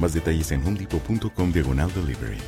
Más detalles en homedepot.com diagonal delivery.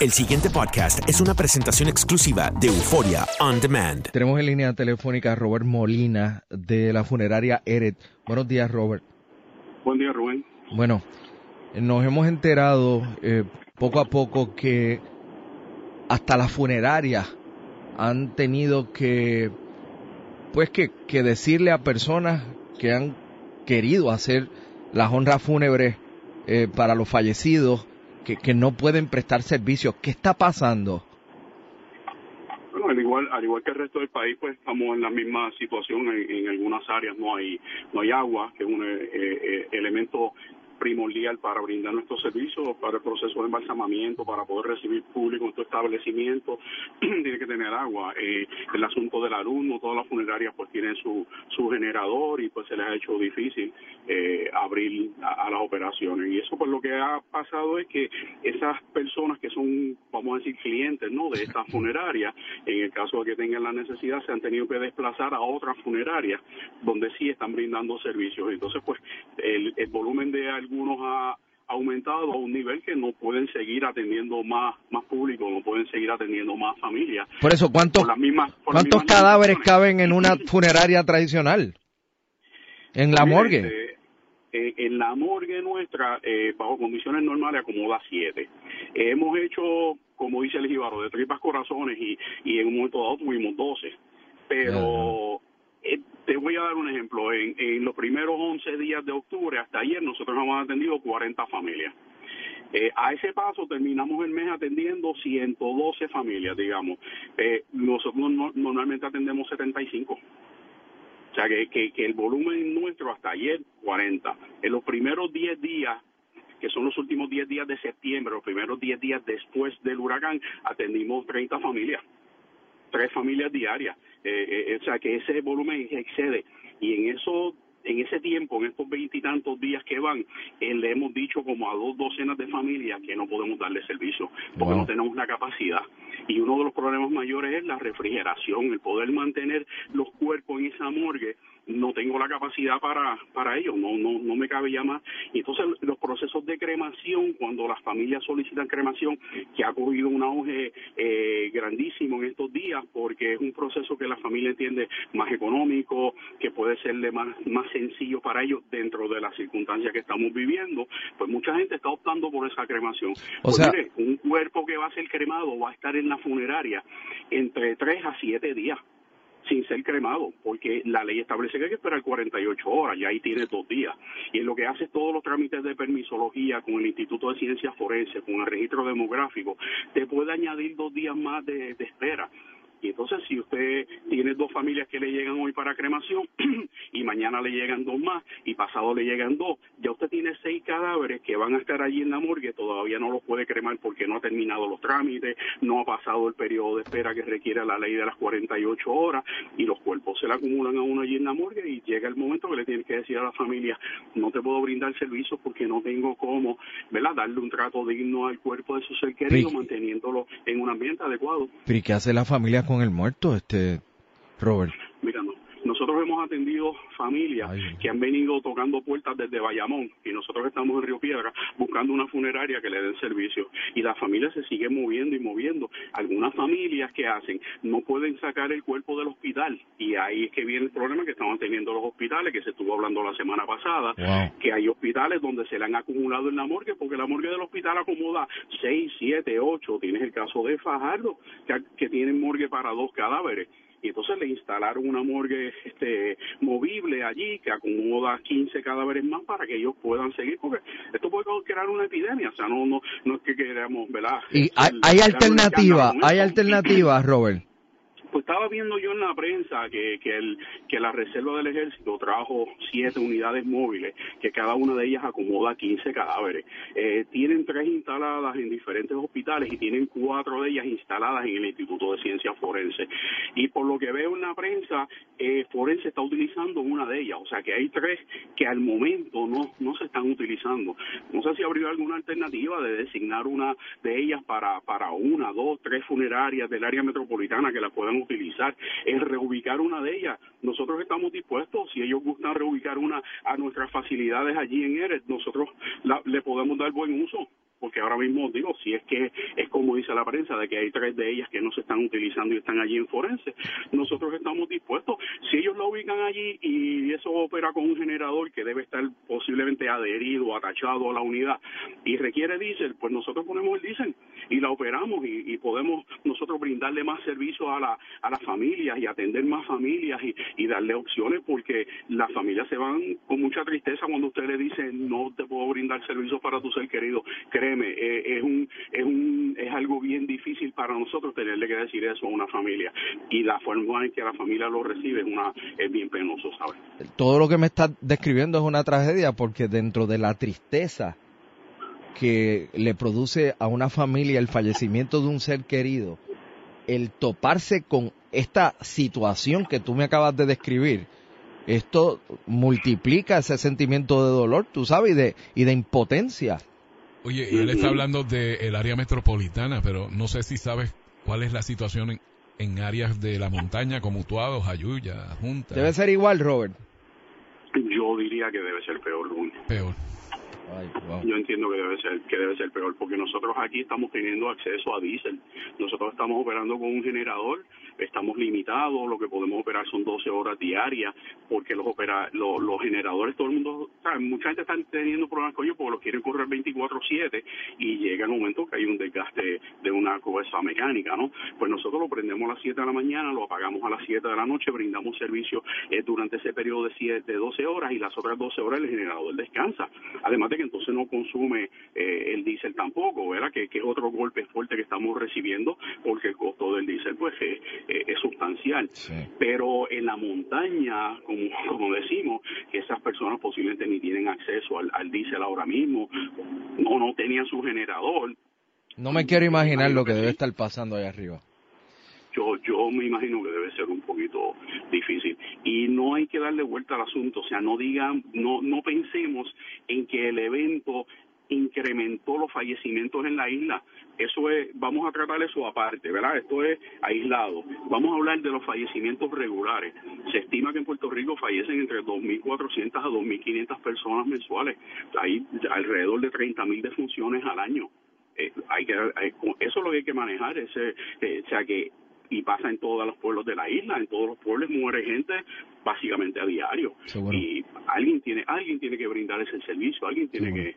El siguiente podcast es una presentación exclusiva de Euforia On Demand. Tenemos en línea telefónica a Robert Molina de la funeraria Eret. Buenos días, Robert. Buen día, Rubén. Bueno, nos hemos enterado eh, poco a poco que hasta las funerarias han tenido que, pues que, que decirle a personas que han querido hacer las honras fúnebres eh, para los fallecidos que, no pueden prestar servicios. ¿Qué está pasando? Bueno, al igual, al igual que el resto del país, pues estamos en la misma situación. En, en algunas áreas no hay no hay agua, que es un eh, eh, elemento primordial para brindar nuestros servicios, para el proceso de embalsamamiento, para poder recibir público en tu establecimiento, tiene que tener agua. Eh, el asunto del alumno, todas las funerarias pues tienen su, su generador y pues se les ha hecho difícil eh, abrir a, a, las operaciones. Y eso pues lo que ha pasado es que esas personas que son, vamos a decir, clientes no de estas funerarias, en el caso de que tengan la necesidad, se han tenido que desplazar a otras funerarias donde sí están brindando servicios. Entonces pues el, el volumen de algunos ha aumentado a un nivel que no pueden seguir atendiendo más más público, no pueden seguir atendiendo más familias. Por eso, ¿cuántos, por mismas, por ¿cuántos mismas cadáveres caben en una funeraria tradicional? En la morgue. este, en la morgue nuestra, eh, bajo condiciones normales, acomoda siete. hemos hecho, como dice el jíbaro, de tripas corazones y, y en un momento dado tuvimos doce. Pero eh, te voy a dar un ejemplo. En, en los primeros 11 días de octubre, hasta ayer, nosotros hemos atendido 40 familias. Eh, a ese paso terminamos el mes atendiendo 112 familias, digamos. Eh, nosotros no- normalmente atendemos 75. O sea, que, que, que el volumen nuestro hasta ayer, 40. En los primeros 10 días, que son los últimos 10 días de septiembre, los primeros 10 días después del huracán, atendimos 30 familias tres familias diarias. Eh, eh, o sea, que ese volumen excede. Y en eso en ese tiempo, en estos veintitantos días que van, eh, le hemos dicho como a dos docenas de familias que no podemos darle servicio, porque Wow. no tenemos la capacidad. Y uno de los problemas mayores es la refrigeración, el poder mantener los cuerpos en esa morgue. No tengo la capacidad para, para ello, no, no, no me cabe ya más. Y entonces los procesos de cremación, cuando las familias solicitan cremación, que ha cogido un auge eh, grandísimo en estos días, porque es un proceso que la familia entiende más económico, que puede serle más, más sencillo para ellos dentro de las circunstancias que estamos viviendo, pues mucha gente está optando por esa cremación. O Pues sea- mire, un cuerpo que va a ser cremado va a estar en la funeraria entre 3 a 7 días sin ser cremado, porque la ley establece que hay que esperar 48 horas, y ahí tiene dos días. Y en lo que hace todos los trámites de permisología con el Instituto de Ciencias Forenses, con el registro demográfico, te puede añadir dos días más de espera. Y entonces, si usted tiene dos familias que le llegan hoy para cremación y mañana le llegan dos más y pasado le llegan dos, ya usted tiene seis cadáveres que van a estar allí en la morgue, todavía no los puede cremar porque no ha terminado los trámites, no ha pasado el periodo de espera que requiere la ley de las 48 horas y los cuerpos se le acumulan a uno allí en la morgue y llega el momento que le tiene que decir a la familia, no te puedo brindar servicios porque no tengo cómo, ¿verdad?, darle un trato digno al cuerpo de su ser querido, manteniéndolo en un ambiente adecuado. ¿Pero y qué hace la familia con el muerto, este Robert? Nosotros hemos atendido familias que han venido tocando puertas desde Bayamón y nosotros estamos en Río Piedra buscando una funeraria que le den servicio. Y la familia se sigue moviendo y moviendo. Algunas familias que hacen no pueden sacar el cuerpo del hospital. Y ahí es que viene el problema que estaban teniendo los hospitales que se estuvo hablando la semana pasada, que hay hospitales donde se le han acumulado en la morgue porque la morgue del hospital acomoda 6, 7, 8. Tienes el caso de Fajardo que, que tienen morgue para dos cadáveres. Y entonces le instalaron una morgue este movible allí que acomoda 15 cadáveres más para que ellos puedan seguir porque esto puede crear una epidemia, o sea, no no no es que queramos, ¿verdad? Y hay, hay alternativa, hay alternativas, Robert estaba viendo yo en la prensa que, que, el, que la Reserva del Ejército trajo siete unidades móviles, que cada una de ellas acomoda 15 cadáveres. Eh, tienen tres instaladas en diferentes hospitales y tienen cuatro de ellas instaladas en el Instituto de Ciencias Forense. Y por lo que veo en la prensa, eh, Forense está utilizando una de ellas, o sea que hay tres que al momento no, no se están utilizando. No sé si habría alguna alternativa de designar una de ellas para, para una, dos, tres funerarias del área metropolitana que la puedan utilizar, es reubicar una de ellas. Nosotros estamos dispuestos, si ellos gustan reubicar una a nuestras facilidades allí en Eres, nosotros le podemos dar buen uso porque ahora mismo digo, si es que es como dice la prensa, de que hay tres de ellas que no se están utilizando y están allí en forense, nosotros estamos dispuestos, si ellos la ubican allí y eso opera con un generador que debe estar posiblemente adherido, atachado a la unidad y requiere diésel, pues nosotros ponemos el diésel y la operamos y, podemos nosotros brindarle más servicios a, la, a las familias y atender más familias y, y darle opciones porque las familias se van con mucha tristeza cuando usted le dice no te puedo brindar servicios para tu ser querido, créeme eh, es, algo bien difícil para nosotros tenerle que decir eso a una familia. Y la forma en que la familia lo recibe es, una, bien penoso, ¿sabes? Todo lo que me está describiendo es una tragedia porque dentro de la tristeza que le produce a una familia el fallecimiento de un ser querido, el toparse con esta situación que tú me acabas de describir, esto multiplica ese sentimiento de dolor, tú sabes, y de impotencia. Oye, y él está hablando del área metropolitana, pero no sé si sabes cuál es la situación en, áreas de la montaña como Utuado, Jayuya, Junta. Debe ser igual, Robert. Yo diría que debe ser peor, Peor. Yo entiendo que debe ser que debe ser peor porque nosotros aquí estamos teniendo acceso a diésel. Nosotros estamos operando con un generador estamos limitados, lo que podemos operar son 12 horas diarias, porque los opera, los, generadores, todo el mundo, mucha gente está teniendo problemas con ellos porque los quieren correr 24/7 y llega el momento que hay un desgaste de una cosa mecánica, ¿no? Pues nosotros lo prendemos a las 7 de la mañana, lo apagamos a las 7 de la noche, brindamos servicio eh, durante ese periodo de, 7, de 12 horas y las otras 12 horas el generador descansa. Además de que entonces no consume eh, el diésel tampoco, ¿verdad? Que, es otro golpe fuerte que estamos recibiendo porque el costo del diésel pues eh, es sustancial. Pero en la montaña, como, como decimos, esas personas posiblemente ni tienen acceso al, al diésel ahora mismo, no, no tenían su generador. No me quiero imaginar lo que debe estar pasando ahí arriba. Yo, yo me imagino que debe ser un poquito difícil y no hay que darle vuelta al asunto, o sea, no digan, no, no pensemos en que el evento incrementó los fallecimientos en la isla. Eso es, vamos a tratar eso aparte, ¿verdad? Esto es aislado. Vamos a hablar de los fallecimientos regulares. Se estima que en Puerto Rico fallecen entre 2.400 a 2.500 personas mensuales. Hay alrededor de 30.000 defunciones al año. Eh, hay que, eso es lo que hay que manejar, ese, eh, o sea que y pasa en todos los pueblos de la isla, en todos los pueblos muere gente básicamente a diario y alguien tiene alguien tiene que brindar ese servicio, alguien tiene que